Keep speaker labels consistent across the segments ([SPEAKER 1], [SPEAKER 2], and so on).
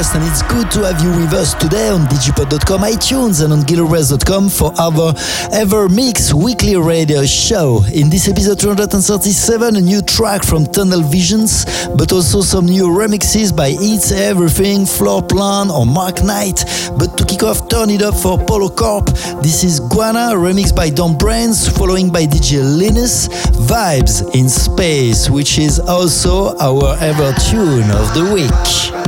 [SPEAKER 1] and it's good to have you with us today on digipod.com, iTunes, and on gilrest.com for our Ever Mix weekly radio show. In this episode 237, a new track from Tunnel Visions, but also some new remixes by It's Everything, Floor Plan, or Mark Knight. But to kick off, turn it up for Polo Corp. This is Guana, remixed by Don Brains, following by DJ Linus, Vibes in Space, which is also our ever tune of the week.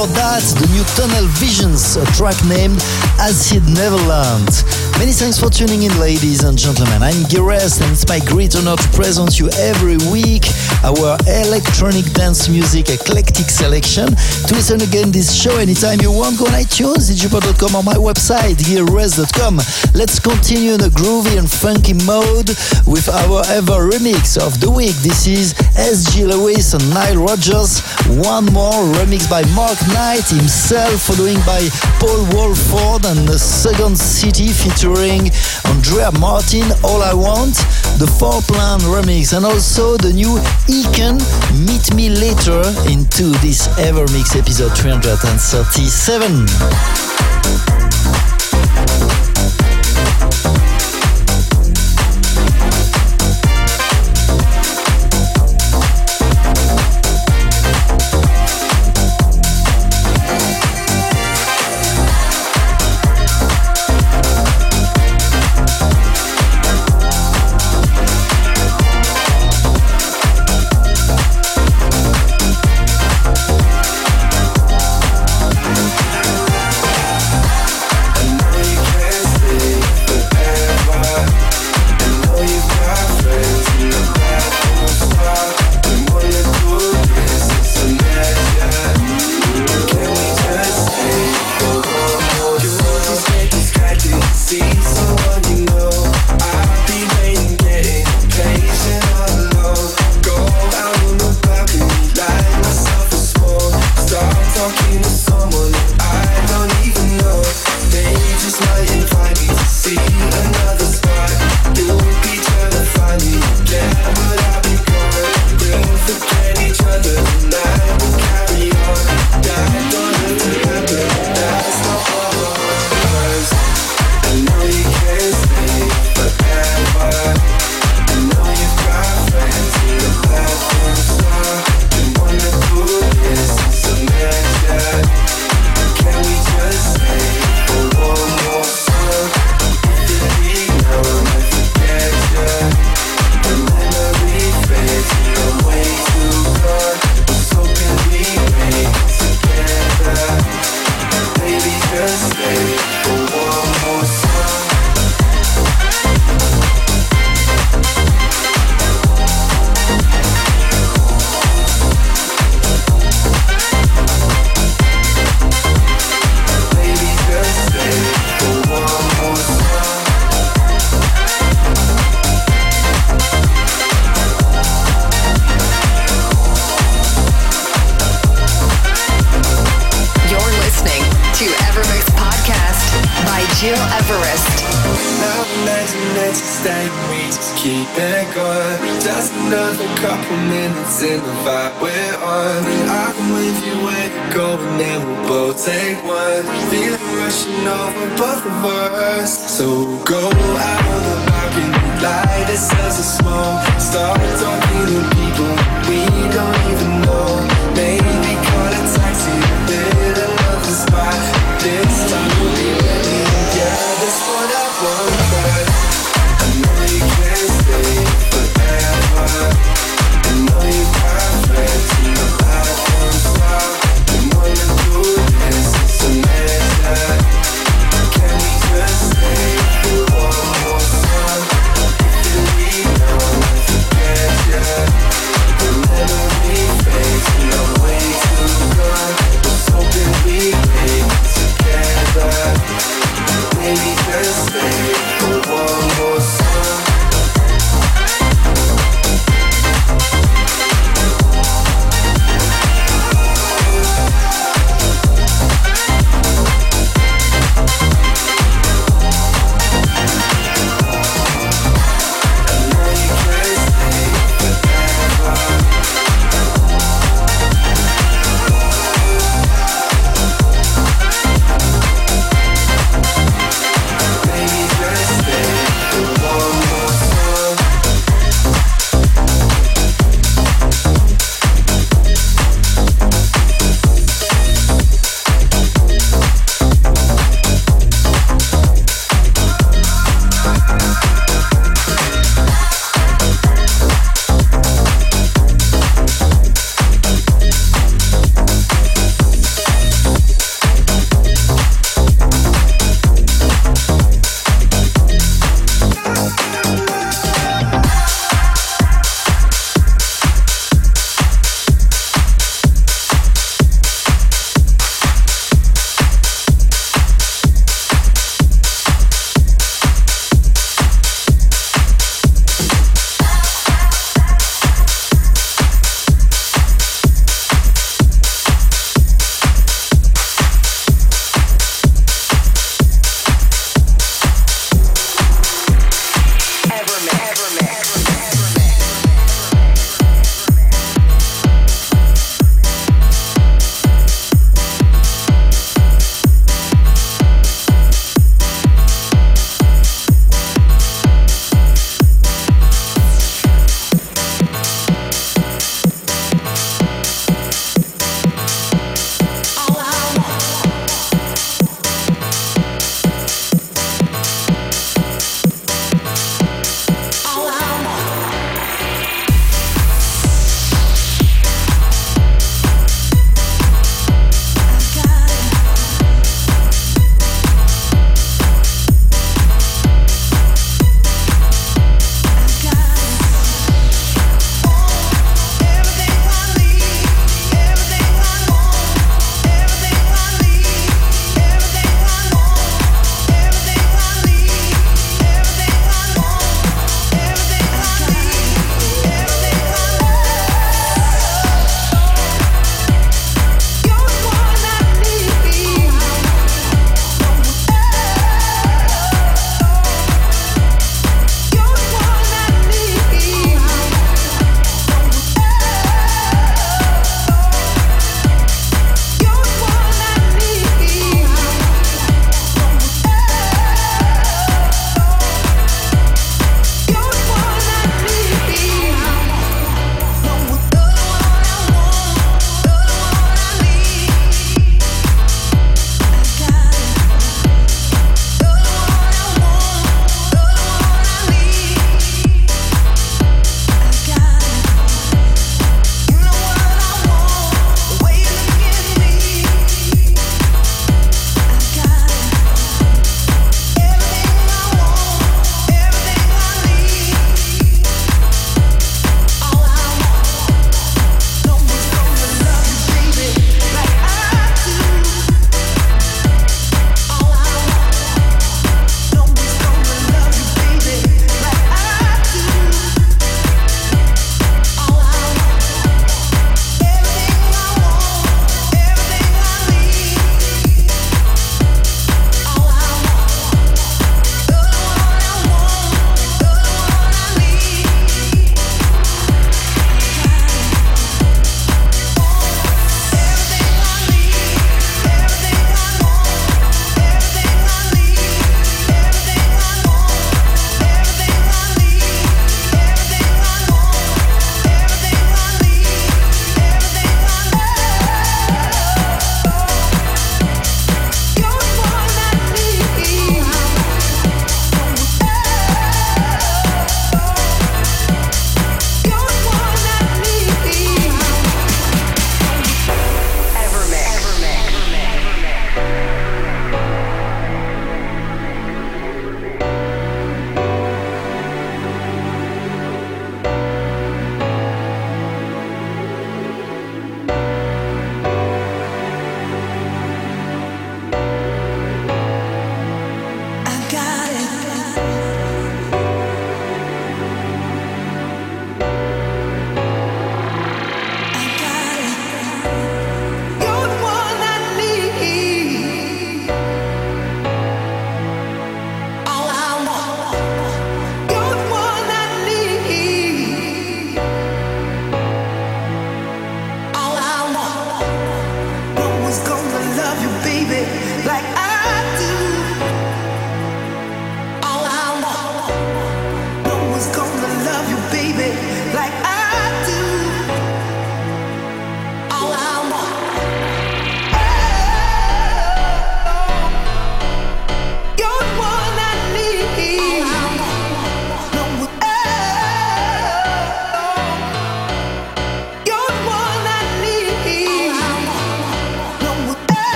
[SPEAKER 2] Before that, the new Tunnel Visions, a track named Acid Neverland. Many thanks for tuning in, ladies and gentlemen. I'm Gires, and it's my great honor to present you every week our electronic dance music eclectic selection. To listen again this show anytime you want, go on iTunes, digipod.com or my website, gilres.com. Let's continue in a groovy and funky mode with our ever remix of the week. This is SG Lewis and Nile Rodgers. One more remix by Mark Knight himself, following by Paul Woolford and the Second City featuring featuring Andrea Martin, All I Want, the Floor Plan remix, and also the new Eken, Meet Me Later, into this Evermix episode 337.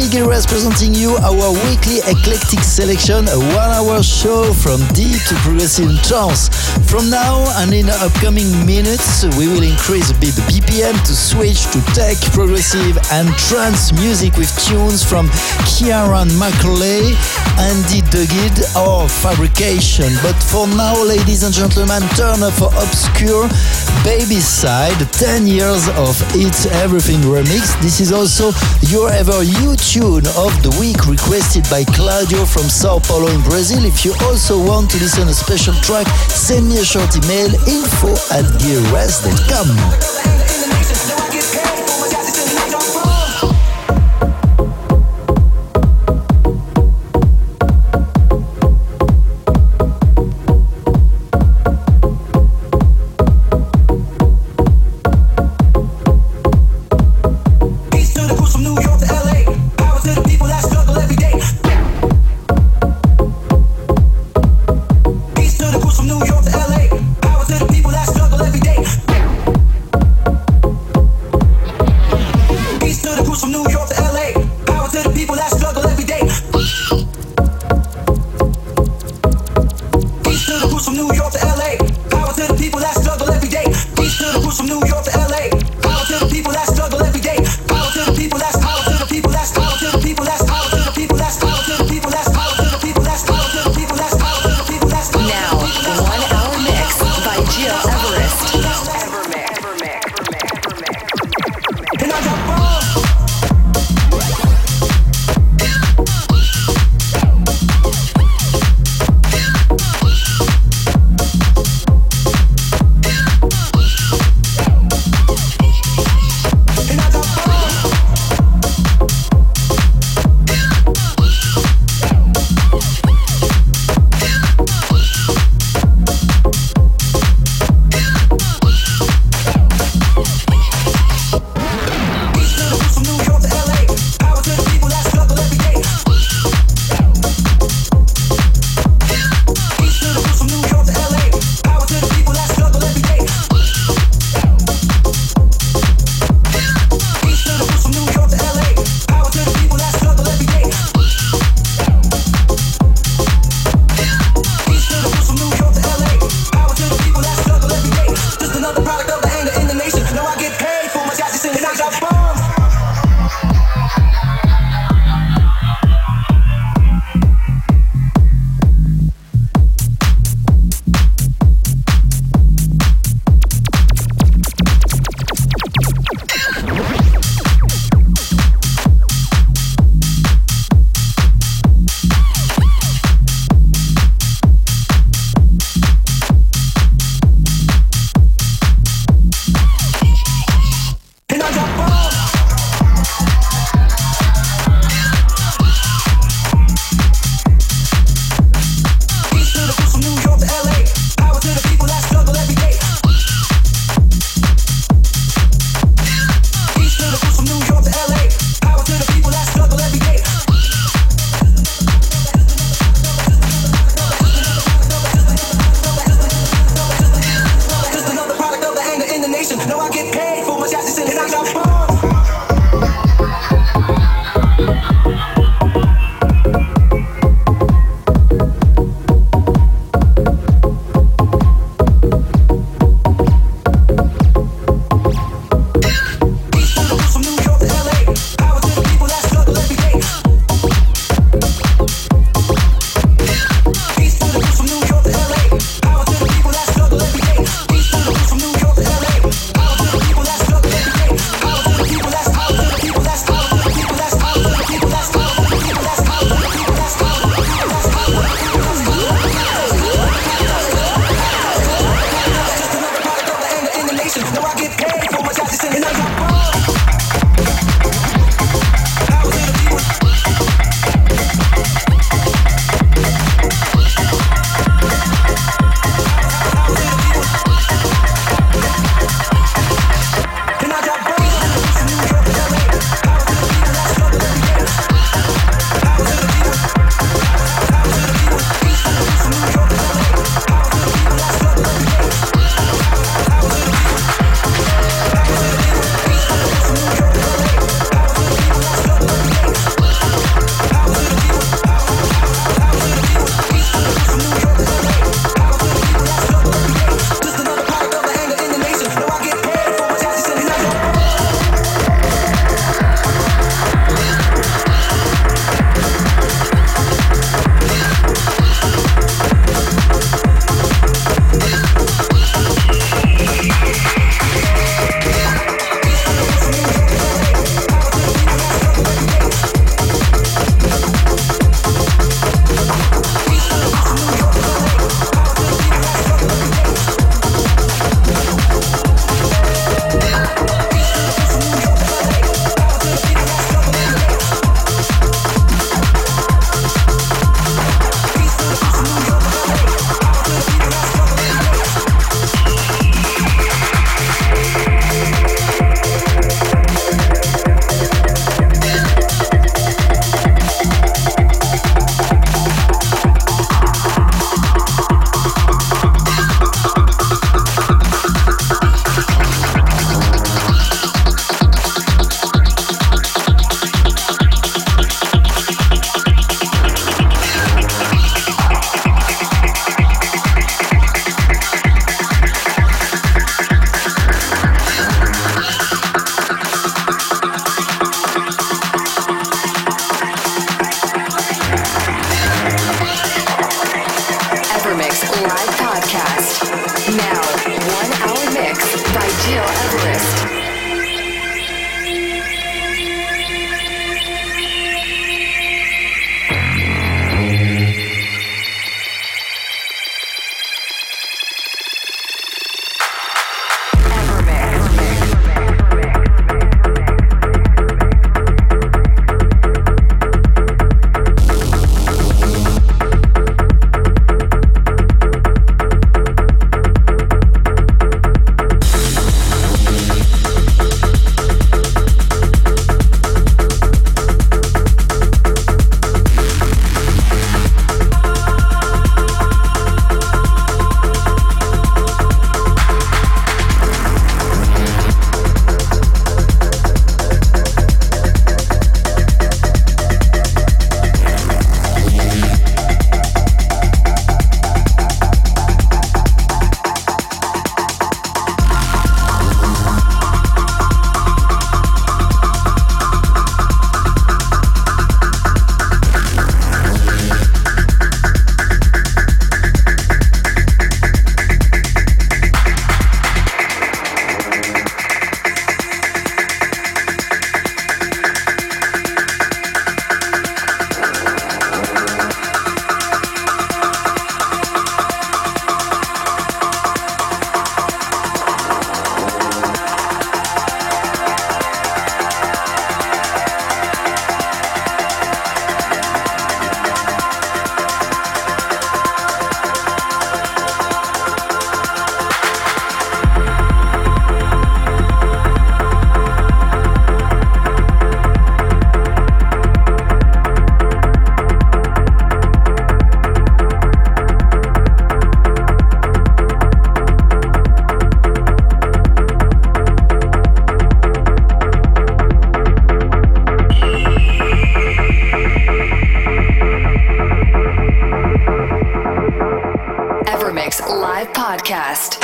[SPEAKER 1] It's Miguel Rez presenting you our weekly eclectic selection, a one hour show from deep to progressive trance. From now and in the upcoming minutes, we will increase a bit the BPM to switch to tech, progressive, and trance music with tunes from Ciaran McAuley, Andy Duguid, or Fabrication. But for now, ladies and gentlemen, turn up for Obscure Baby Side, 10 years of It's Everything remix. This is also your ever new tune of the week requested by Claudio from Sao Paulo in Brazil. If you also want to listen a special track, send me a short email info at gearres.com.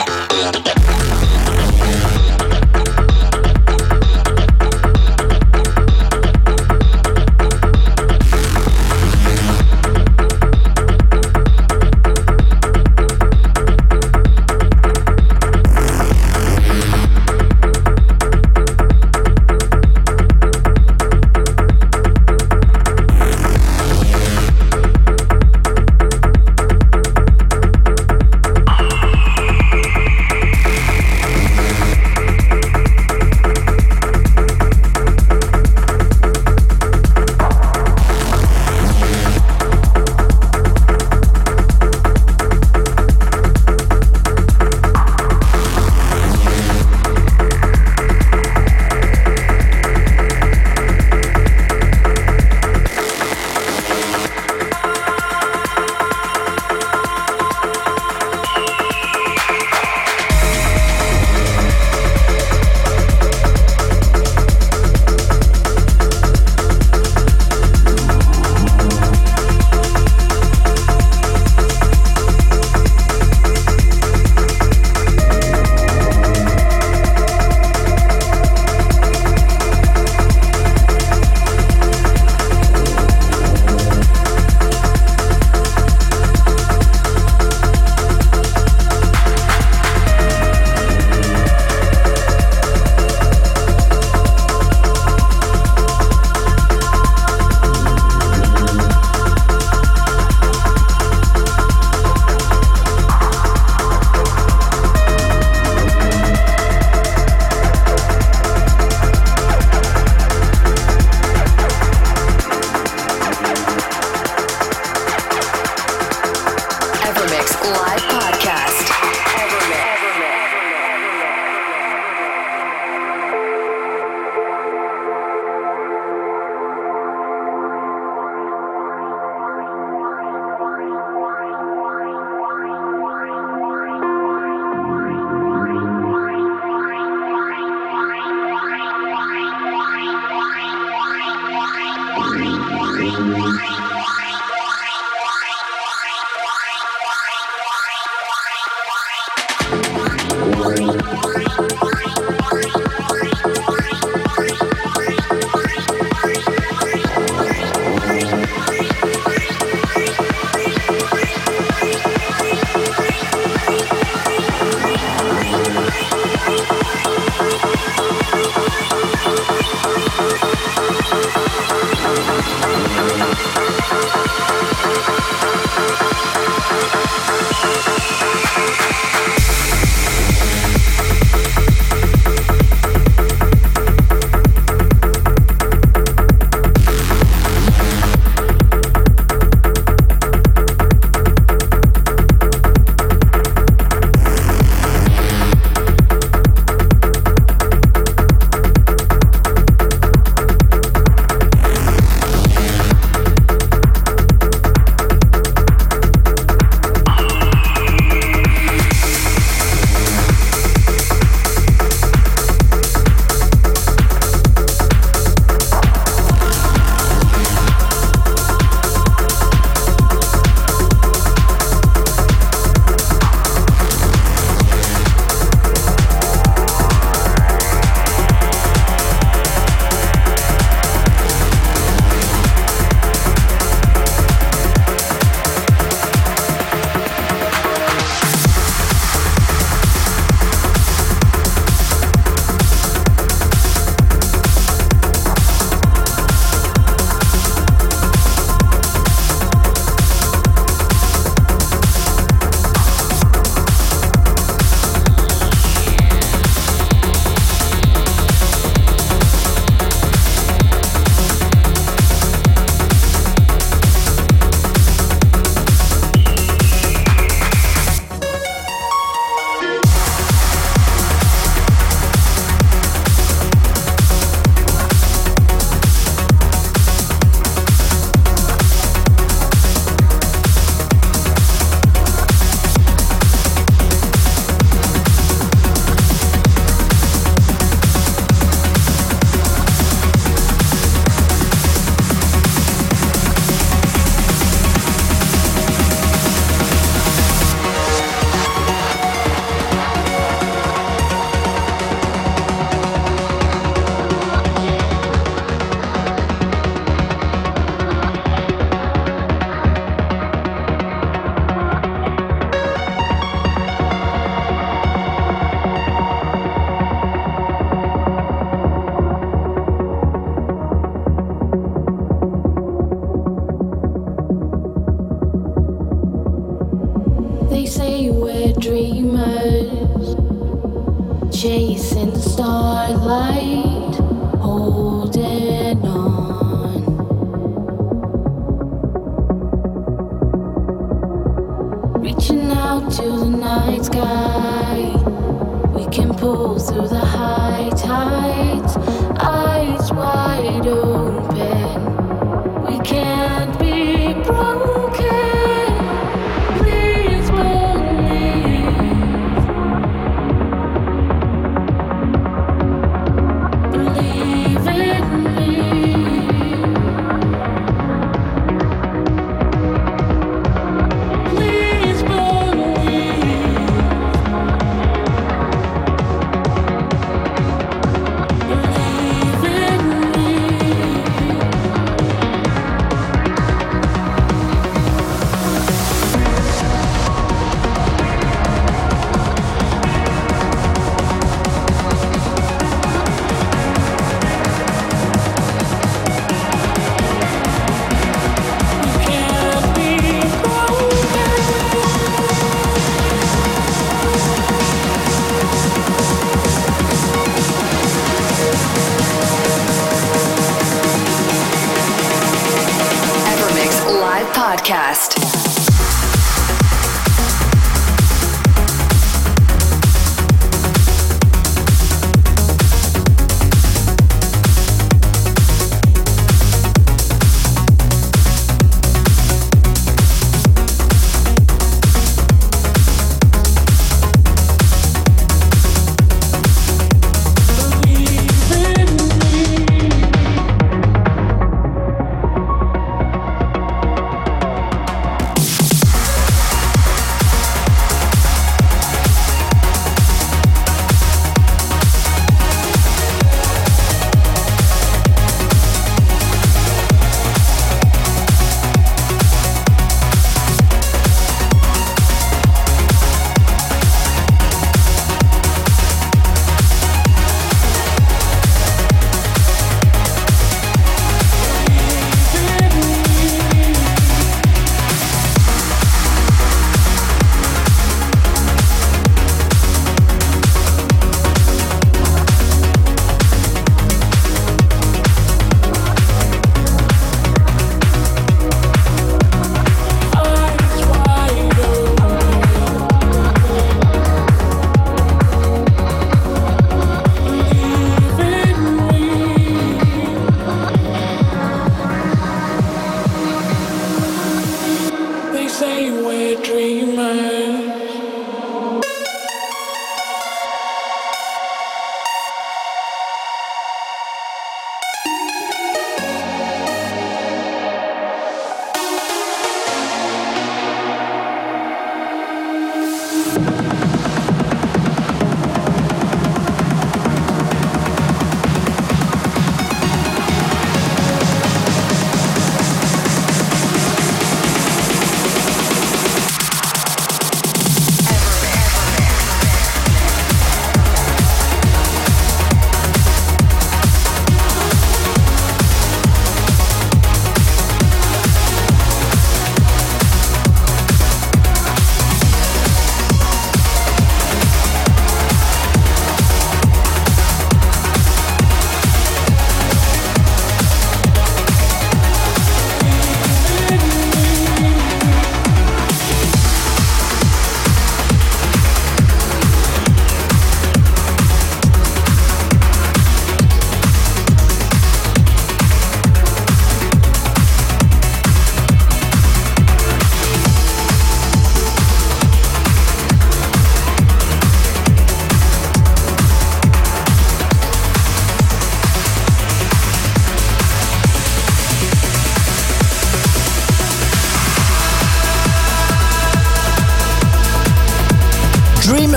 [SPEAKER 1] Thank you. Mix live.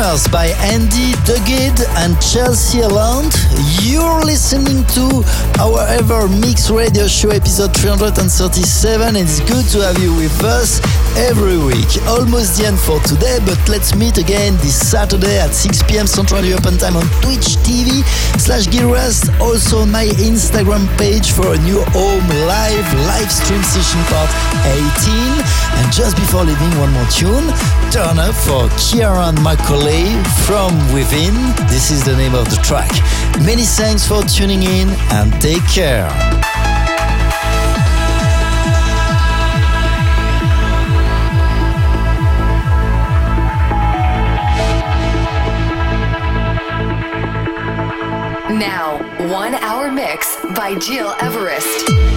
[SPEAKER 1] By Andy Duguid and Chelsea Land. You're listening to our EverMix Radio Show episode 337 and it's good to have you with us every week. Almost the end for today, but let's meet again this Saturday at 6 pm Central European Time on Twitch TV slash Gilrest. Also on my Instagram page for a new home live live stream session part 18. And just before leaving, one more tune. Turn up for Ciaran McAuley from Within. This is the name of the track. Many thanks for tuning in and take care.
[SPEAKER 3] One hour mix by Gil Everest.